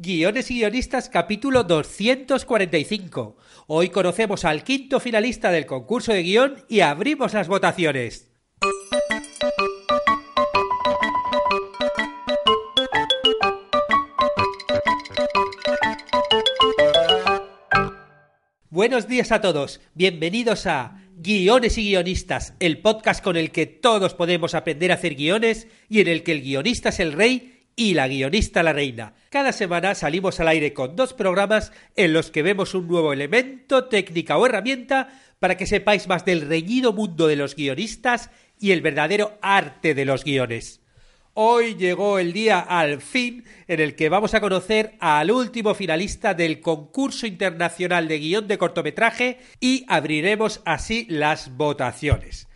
Guiones y guionistas capítulo 245. Hoy conocemos al quinto finalista del concurso de guion y abrimos las votaciones. Buenos días a todos, bienvenidos a Guiones y Guionistas, el podcast con el que todos podemos aprender a hacer guiones y en el que el guionista es el rey y la guionista la reina. Cada semana salimos al aire con dos programas en los que vemos un nuevo elemento, técnica o herramienta para que sepáis más del reñido mundo de los guionistas y el verdadero arte de los guiones. Hoy llegó el día al fin en el que vamos a conocer al último finalista del concurso internacional de guion de cortometraje y abriremos así las votaciones.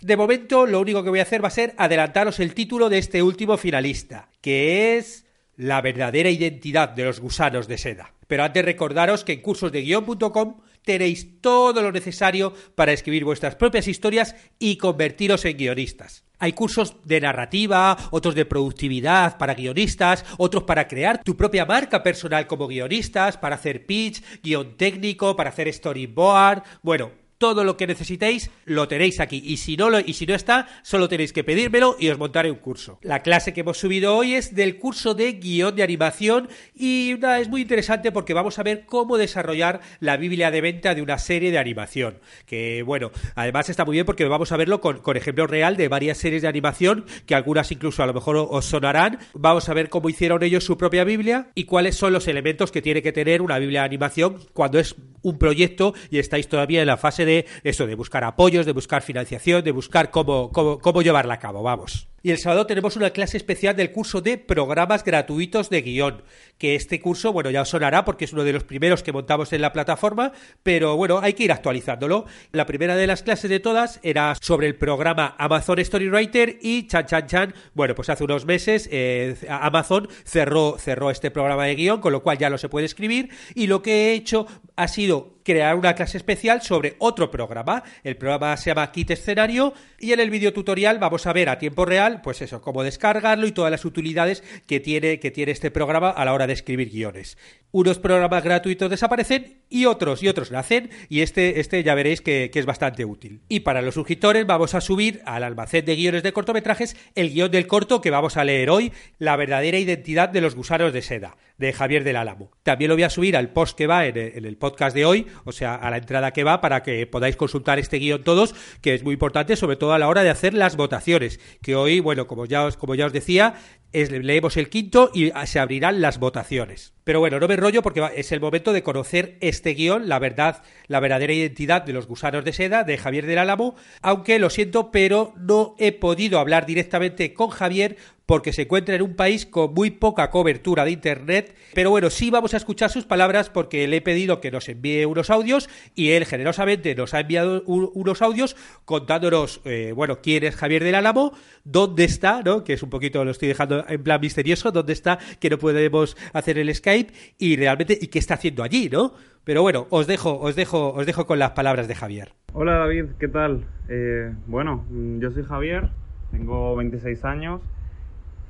De momento, lo único que voy a hacer va a ser adelantaros el título de este último finalista, que es La verdadera identidad de los gusanos de seda. Pero antes recordaros que en cursosdeguion.com tenéis todo lo necesario para escribir vuestras propias historias y convertiros en guionistas. Hay cursos de narrativa, otros de productividad para guionistas, otros para crear tu propia marca personal como guionistas, para hacer pitch, guion técnico, para hacer storyboard. Bueno, todo lo que necesitéis lo tenéis aquí y si no lo, y si no está solo tenéis que pedírmelo y os montaré un curso. La clase que hemos subido hoy es del curso de guion de animación y es muy interesante porque vamos a ver cómo desarrollar la Biblia de venta de una serie de animación. Que bueno, además está muy bien porque vamos a verlo con, con ejemplos real de varias series de animación que algunas incluso a lo mejor os sonarán. Vamos a ver cómo hicieron ellos su propia Biblia y cuáles son los elementos que tiene que tener una Biblia de animación cuando es un proyecto y estáis todavía en la fase de de eso, de buscar apoyos, de buscar financiación, de buscar cómo, cómo, cómo llevarla a cabo, vamos. Y el sábado tenemos una clase especial del curso de programas gratuitos de guion, que este curso, bueno, ya os sonará porque es uno de los primeros que montamos en la plataforma, pero bueno, hay que ir actualizándolo. La primera de las clases de todas era sobre el programa Amazon Storywriter y chan chan chan, bueno, pues hace unos meses eh, Amazon cerró, cerró este programa de guion, con lo cual ya no se puede escribir, y lo que he hecho ha sido crear una clase especial sobre otro programa. El programa se llama Kit Escenario y en el video tutorial vamos a ver a tiempo real pues eso, cómo descargarlo y todas las utilidades que tiene, que tiene este programa a la hora de escribir guiones. Unos programas gratuitos desaparecen y otros y otros nacen y este, este ya veréis que, que es bastante útil. Y para los suscriptores vamos a subir al almacén de guiones de cortometrajes el guion del corto que vamos a leer hoy, La verdadera identidad de los gusanos de seda, de Javier del Álamo. También lo voy a subir al post que va en el, podcast de hoy, o sea, a la entrada que va para que podáis consultar este guion todos, que es muy importante, sobre todo a la hora de hacer las votaciones, que hoy bueno, como ya os, como ya os decía, leemos el quinto y se abrirán las votaciones. Pero bueno, no me rollo porque es el momento de conocer este guion, la verdad, la verdadera identidad de los gusanos de seda de Javier del Álamo, aunque lo siento, pero no he podido hablar directamente con Javier porque se encuentra en un país con muy poca cobertura de Internet. Pero bueno, sí vamos a escuchar sus palabras porque le he pedido que nos envíe unos audios y él generosamente nos ha enviado unos audios contándonos, eh, bueno, quién es Javier del Álamo, dónde está, ¿no? Que es un poquito, lo estoy dejando en plan misterioso, dónde está, que no podemos hacer el Skype y realmente, y qué está haciendo allí, ¿no? Pero bueno, os dejo, os dejo, os dejo con las palabras de Javier. Hola David, ¿qué tal? Eh, bueno, yo soy Javier, tengo 26 años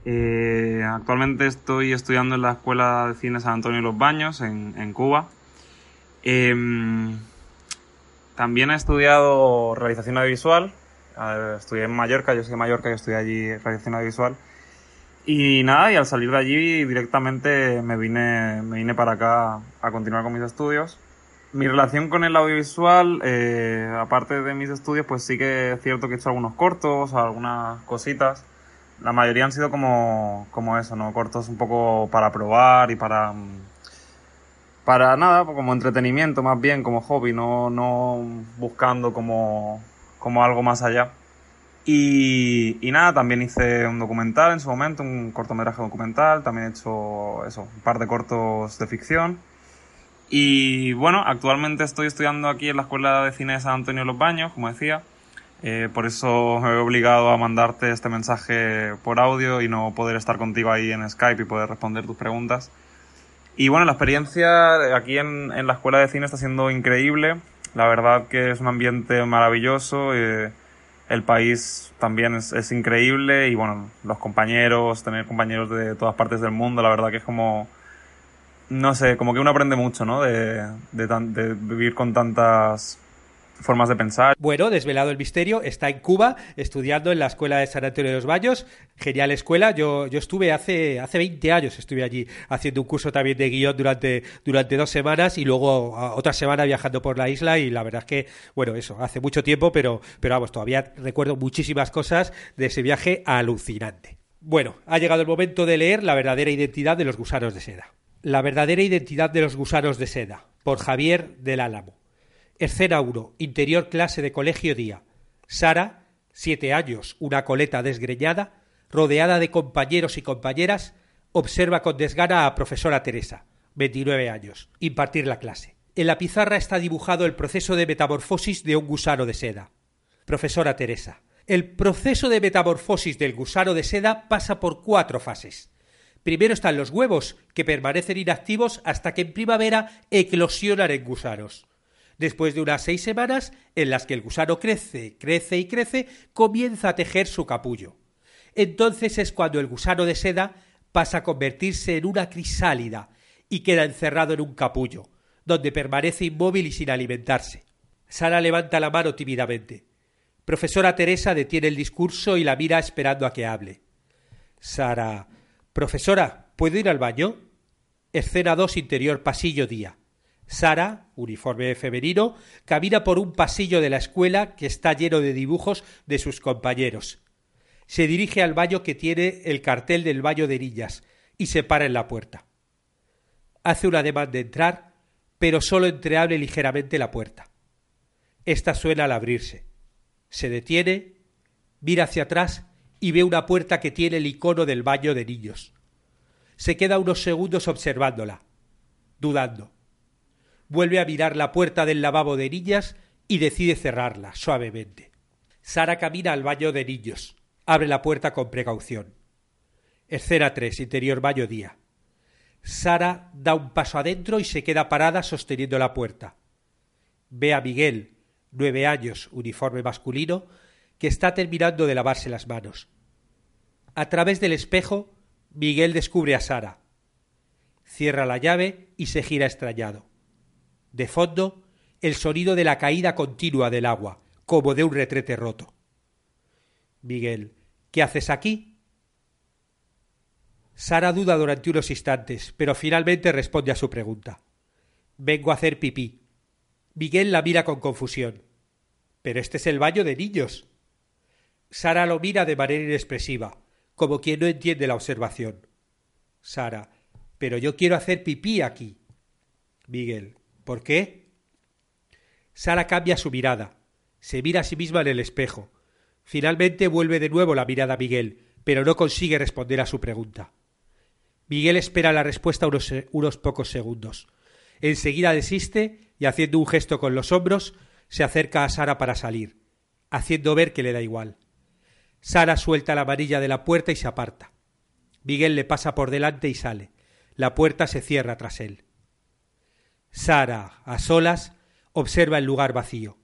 eh, actualmente estoy estudiando en la Escuela de Cine San Antonio de los Baños, en, Cuba. Em, también he estudiado realización audiovisual. estudié en Mallorca, yo soy de Mallorca y estudié allí realización audiovisual. Y nada, y al salir de allí directamente me vine, me vine para acá a continuar con mis estudios. Mi relación con el audiovisual, eh, aparte de mis estudios, pues sí que es cierto que he hecho algunos cortos, algunas cositas la mayoría han sido como, como eso, ¿no? Cortos un poco para probar y para... Para nada, como entretenimiento más bien, como hobby, no, no buscando como, como algo más allá. Y, y, nada, también hice un documental en su momento, un cortometraje documental, también he hecho eso, un par de cortos de ficción. Y bueno, actualmente estoy estudiando aquí en la Escuela de Cine de San Antonio de los Baños, como decía. Eh, por eso me he obligado a mandarte este mensaje por audio y no poder estar contigo ahí en Skype y poder responder tus preguntas. Y bueno, la experiencia aquí en, en la Escuela de Cine está siendo increíble. La verdad que es un ambiente maravilloso. Eh, el país también es, increíble y bueno, los compañeros, tener compañeros de todas partes del mundo, la verdad que es como, no sé, como que uno aprende mucho, ¿no? De, de, de vivir con tantas formas de pensar. Bueno, desvelado el misterio, está en Cuba estudiando en la escuela de San Antonio de los Baños. Genial escuela. Yo, yo estuve hace, hace 20 años, estuve allí haciendo un curso también de guion durante, durante dos semanas y luego otra semana viajando por la isla y la verdad es que, bueno, eso, hace mucho tiempo, pero, pero vamos, todavía recuerdo muchísimas cosas de ese viaje alucinante. Bueno, ha llegado el momento de leer La verdadera identidad de los gusanos de seda. La verdadera identidad de los gusanos de seda, por Javier del Álamo. Escena 1. Interior clase de colegio día. Sara, siete años, una coleta desgreñada, rodeada de compañeros y compañeras, observa con desgana a profesora Teresa, 29 años, impartir la clase. En la pizarra está dibujado el proceso de metamorfosis de un gusano de seda. Profesora Teresa. El proceso de metamorfosis del gusano de seda pasa por cuatro fases. Primero están los huevos, que permanecen inactivos hasta que en primavera eclosionan en gusanos. Después de unas seis semanas en las que el gusano crece, crece y crece, comienza a tejer su capullo. Entonces es cuando el gusano de seda pasa a convertirse en una crisálida y queda encerrado en un capullo, donde permanece inmóvil y sin alimentarse. Sara levanta la mano tímidamente. Profesora Teresa detiene el discurso y la mira esperando a que hable. Sara. Profesora, ¿puedo ir al baño? Escena 2, interior, pasillo, día. Sara, uniforme femenino, camina por un pasillo de la escuela que está lleno de dibujos de sus compañeros. Se dirige al baño que tiene el cartel del baño de niñas y se para en la puerta. Hace un ademán de entrar, pero solo entreabre ligeramente la puerta. Esta suena al abrirse. Se detiene, mira hacia atrás y ve una puerta que tiene el icono del baño de niños. Se queda unos segundos observándola, dudando vuelve a mirar la puerta del lavabo de niñas y decide cerrarla suavemente. Sara camina al baño de niños. Abre la puerta con precaución. Escena 3, interior baño día. Sara da un paso adentro y se queda parada sosteniendo la puerta. Ve a Miguel, nueve años, uniforme masculino, que está terminando de lavarse las manos. A través del espejo, Miguel descubre a Sara. Cierra la llave y se gira extrañado. De fondo, el sonido de la caída continua del agua, como de un retrete roto. Miguel, ¿qué haces aquí? Sara duda durante unos instantes, pero finalmente responde a su pregunta. Vengo a hacer pipí. Miguel la mira con confusión. Pero este es el baño de niños. Sara lo mira de manera inexpresiva, como quien no entiende la observación. Sara, pero yo quiero hacer pipí aquí. Miguel, ¿Por qué? Sara cambia su mirada. Se mira a sí misma en el espejo. Finalmente vuelve de nuevo la mirada a Miguel, pero no consigue responder a su pregunta. Miguel espera la respuesta unos, unos pocos segundos. Enseguida desiste y haciendo un gesto con los hombros se acerca a Sara para salir, haciendo ver que le da igual. Sara suelta la varilla de la puerta y se aparta. Miguel le pasa por delante y sale. La puerta se cierra tras él. Sara, a solas, observa el lugar vacío.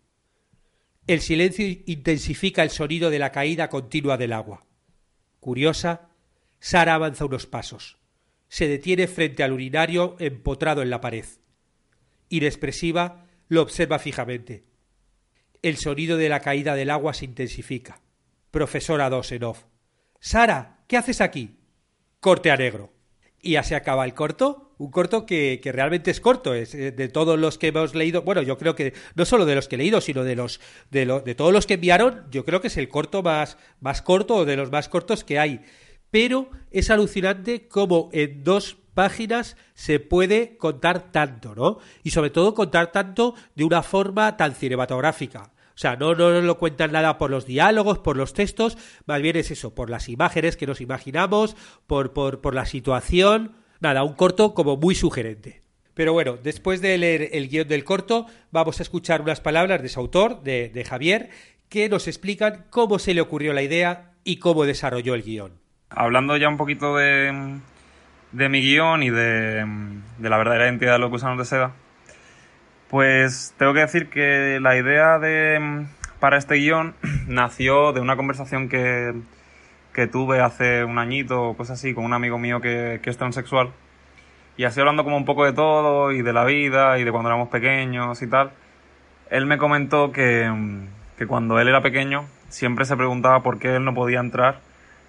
El silencio intensifica el sonido de la caída continua del agua. Curiosa, Sara avanza unos pasos. Se detiene frente al urinario empotrado en la pared. Inexpresiva, lo observa fijamente. El sonido de la caída del agua se intensifica. Profesora Dosenov. Sara, ¿qué haces aquí? Corte a negro. Y ya se acaba el corto un corto que, que, realmente es corto, es eh, de todos los que hemos leído, bueno, yo creo que no solo de los que he leído, sino de los de, lo, de todos los que enviaron, yo creo que es el corto más, más corto o de los más cortos que hay. Pero es alucinante cómo en dos páginas se puede contar tanto, ¿no? Y sobre todo contar tanto de una forma tan cinematográfica. O sea, no, no nos lo cuentan nada por los diálogos, por los textos, más bien es eso, por las imágenes que nos imaginamos, por, por, por la situación Nada, un corto como muy sugerente. Pero bueno, después de leer el guion del corto, vamos a escuchar unas palabras de su autor, de, Javier, que nos explican cómo se le ocurrió la idea y cómo desarrolló el guion. Hablando ya un poquito de, mi guion y de, de, la verdadera identidad de los gusanos de seda, pues tengo que decir que la idea de, para este guion nació de una conversación que, que tuve hace un añito o cosas así con un amigo mío que, que es transexual. Y así hablando como un poco de todo y de la vida y de cuando éramos pequeños y tal, él me comentó que, que cuando él era pequeño siempre se preguntaba por qué él no podía entrar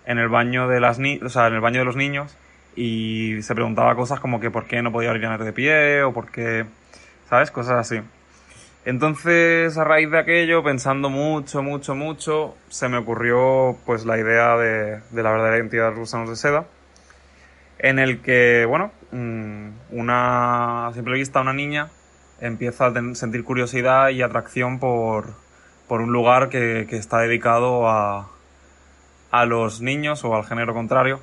en el baño de las ni o sea, en el baño de los niños y se preguntaba cosas como que por qué no podía orinar de pie o por qué, ¿sabes? Cosas así. Entonces, a raíz de aquello, pensando mucho, mucho, mucho, se me ocurrió pues la idea de, la verdadera identidad de los gusanos de seda, en el que, bueno, mm, una, a simple vista, una niña empieza a sentir curiosidad y atracción por, por un lugar que, está dedicado a, a los niños o al género contrario.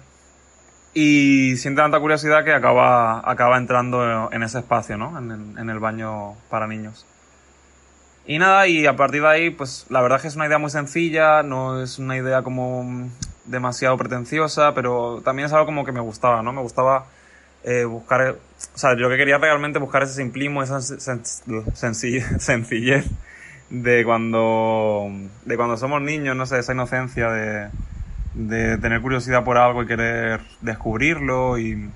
Y siente tanta curiosidad que acaba, acaba entrando en ese espacio, ¿no? En el baño para niños. Y nada, y a partir de ahí, pues la verdad es que es una idea muy sencilla, no es una idea como demasiado pretenciosa, pero también es algo como que me gustaba, ¿no? Me gustaba eh, buscar, o sea, yo que quería realmente buscar ese simplismo, esa sen sencillez, sencillez de cuando, de cuando somos niños, no sé, esa inocencia de, de tener curiosidad por algo y querer descubrirlo y,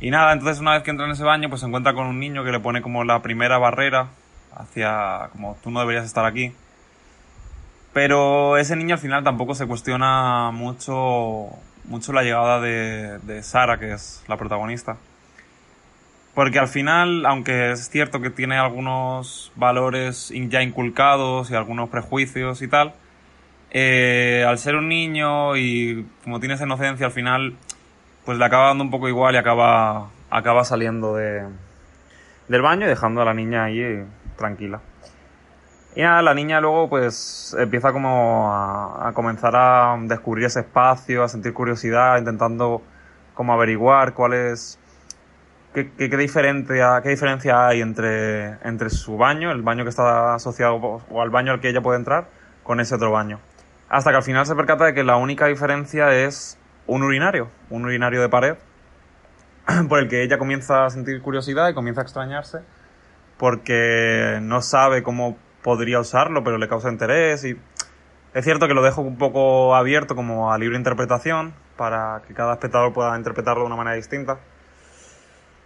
y nada, entonces una vez que entra en ese baño pues se encuentra con un niño que le pone como la primera barrera hacia como tú no deberías estar aquí. Pero ese niño al final tampoco se cuestiona mucho, mucho la llegada de, Sara, que es la protagonista. Porque al final, aunque es cierto que tiene algunos valores ya inculcados y algunos prejuicios y tal, eh, al ser un niño y como tiene esa inocencia, al final, pues le acaba dando un poco igual y acaba, acaba saliendo de, del baño y dejando a la niña ahí tranquila. Y nada, la niña luego pues empieza como a, comenzar a descubrir ese espacio, a sentir curiosidad, intentando como averiguar cuál es, qué, qué, qué, diferencia, qué diferencia hay entre, entre su baño, el baño que está asociado o al baño al que ella puede entrar, con ese otro baño. Hasta que al final se percata de que la única diferencia es un urinario, un urinario de pared, por el que ella comienza a sentir curiosidad y comienza a extrañarse porque no sabe cómo podría usarlo, pero le causa interés y es cierto que lo dejo un poco abierto como a libre interpretación para que cada espectador pueda interpretarlo de una manera distinta.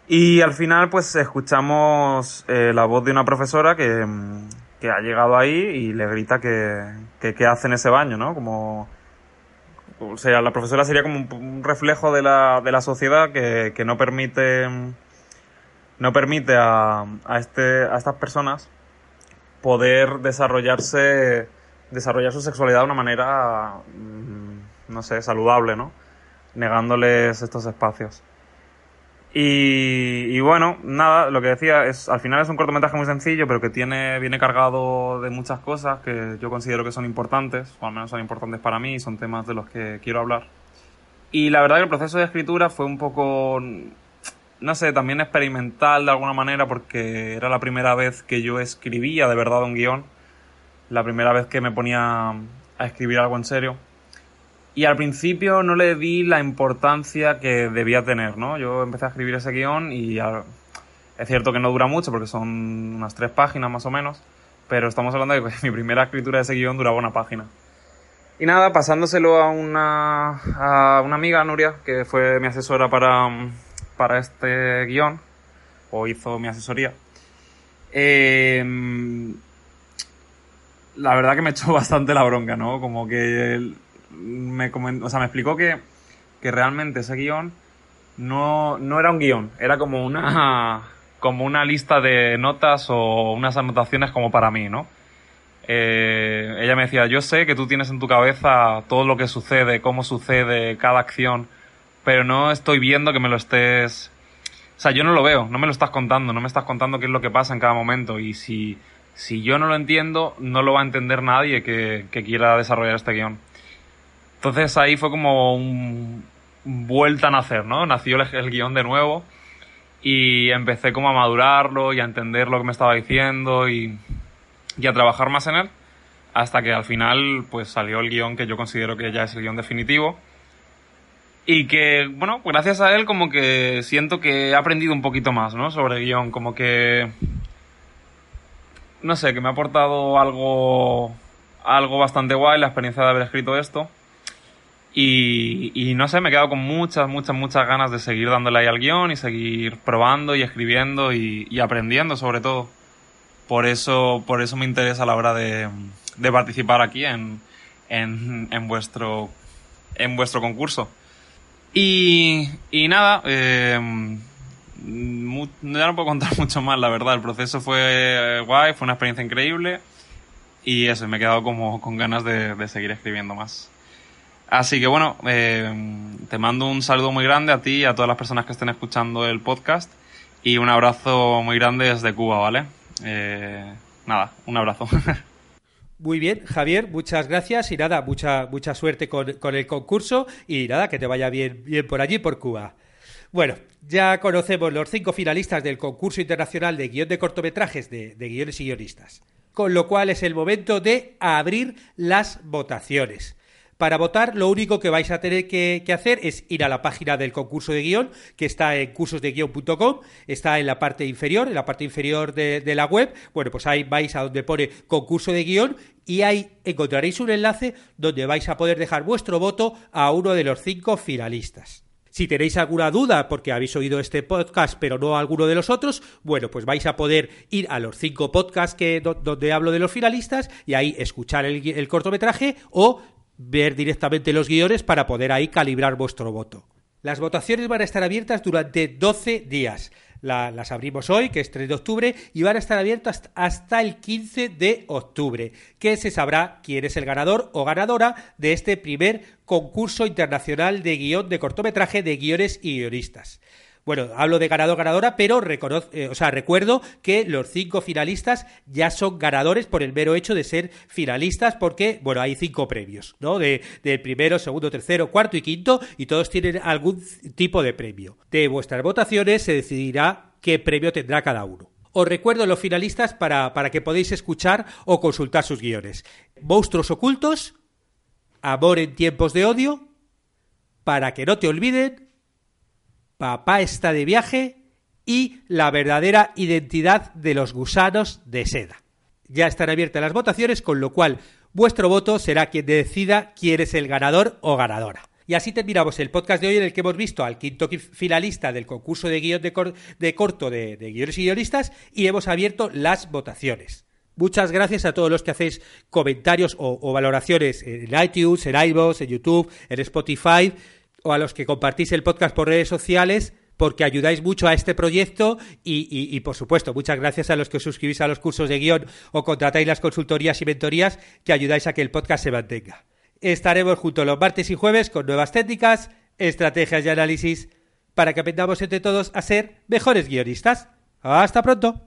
Y al final pues escuchamos eh, la voz de una profesora que, que, ha llegado ahí y le grita que, que, que, hace en ese baño, ¿no? Como... O sea, la profesora sería como un, reflejo de la, de la sociedad que, que no permite no permite a, a, este, a estas personas poder desarrollarse, desarrollar su sexualidad de una manera, mm, no sé, saludable, ¿no? Negándoles estos espacios. Y, y, bueno, nada, lo que decía es, al final es un cortometraje muy sencillo, pero que tiene, viene cargado de muchas cosas que yo considero que son importantes, o al menos son importantes para mí, y son temas de los que quiero hablar. Y la verdad que el proceso de escritura fue un poco no sé, también experimental de alguna manera porque era la primera vez que yo escribía de verdad un guion, la primera vez que me ponía a escribir algo en serio. Y al principio no le di la importancia que debía tener, ¿no? Yo empecé a escribir ese guion y es cierto que no dura mucho porque son unas tres páginas más o menos, pero estamos hablando de que mi primera escritura de ese guion duraba una página. Y nada, pasándoselo a una, a una amiga, Nuria, que fue mi asesora para, para este guion, o hizo mi asesoría, eh, la verdad que me echó bastante la bronca, ¿no? Como que me, o sea, me explicó que, que realmente ese guion no, no era un guion, era como una, como una lista de notas o unas anotaciones como para mí, ¿no? Eh, ella me decía, yo sé que tú tienes en tu cabeza todo lo que sucede, cómo sucede cada acción, pero no estoy viendo que me lo estés... O sea, yo no lo veo, no me lo estás contando, no me estás contando qué es lo que pasa en cada momento y si, si yo no lo entiendo, no lo va a entender nadie que, quiera desarrollar este guion. Entonces ahí fue como un vuelta a nacer, ¿no? Nació el, el guion de nuevo y empecé como a madurarlo y a entender lo que me estaba diciendo y, y a trabajar más en él hasta que al final pues salió el guion que yo considero que ya es el guion definitivo y que, bueno, gracias a él como que siento que he aprendido un poquito más, ¿no? Sobre guion, como que... No sé, que me ha aportado algo, algo bastante guay la experiencia de haber escrito esto. Y, y no sé, me he quedado con muchas, muchas, muchas ganas de seguir dándole ahí al guion y seguir probando y escribiendo y, aprendiendo sobre todo. Por eso, por eso me interesa a la hora de, de participar aquí en, en, en, vuestro, en vuestro concurso. Y, y nada, eh, ya no puedo contar mucho más, la verdad. El proceso fue guay, fue una experiencia increíble. Y eso, me he quedado como con ganas de, de seguir escribiendo más. Así que bueno, eh, te mando un saludo muy grande a ti y a todas las personas que estén escuchando el podcast. Y un abrazo muy grande desde Cuba, ¿vale? Eh, nada, un abrazo. Muy bien, Javier, muchas gracias y nada, mucha, mucha suerte con, con, el concurso y nada, que te vaya bien, bien por allí, por Cuba. Bueno, ya conocemos los cinco finalistas del concurso internacional de guion de cortometrajes de, de guiones y guionistas, con lo cual es el momento de abrir las votaciones. Para votar, lo único que vais a tener que, hacer es ir a la página del concurso de guion, que está en cursosdeguión.com, está en la parte inferior, en la parte inferior de, la web. Bueno, pues ahí vais a donde pone concurso de guion y ahí encontraréis un enlace donde vais a poder dejar vuestro voto a uno de los cinco finalistas. Si tenéis alguna duda porque habéis oído este podcast pero no alguno de los otros, bueno, pues vais a poder ir a los cinco podcasts que, donde hablo de los finalistas y ahí escuchar el cortometraje o ver directamente los guiones para poder ahí calibrar vuestro voto. Las votaciones van a estar abiertas durante 12 días. La, las abrimos hoy, que es 3 de octubre, y van a estar abiertas hasta el 15 de octubre, que se sabrá quién es el ganador o ganadora de este primer concurso internacional de guion de cortometraje de guiones y guionistas. Bueno, hablo de ganador ganadora, pero eh, o sea, recuerdo que los cinco finalistas ya son ganadores por el mero hecho de ser finalistas, porque, bueno, hay cinco premios, ¿no? De, de primero, segundo, tercero, cuarto y quinto, y todos tienen algún tipo de premio. De vuestras votaciones se decidirá qué premio tendrá cada uno. Os recuerdo los finalistas para, para que podáis escuchar o consultar sus guiones. Monstruos ocultos, Amor en tiempos de odio, Para que no te olviden, Papá está de viaje y la verdadera identidad de los gusanos de seda. Ya están abiertas las votaciones, con lo cual vuestro voto será quien decida quién es el ganador o ganadora. Y así terminamos el podcast de hoy en el que hemos visto al quinto finalista del concurso de guion de, cor de corto de, guiones y guionistas y hemos abierto las votaciones. Muchas gracias a todos los que hacéis comentarios o, o valoraciones en iTunes, en iVoox, en YouTube, en Spotify o a los que compartís el podcast por redes sociales porque ayudáis mucho a este proyecto y, y, por supuesto, muchas gracias a los que os suscribís a los cursos de guion o contratáis las consultorías y mentorías que ayudáis a que el podcast se mantenga. Estaremos juntos los martes y jueves con nuevas técnicas, estrategias y análisis para que aprendamos entre todos a ser mejores guionistas. ¡Hasta pronto!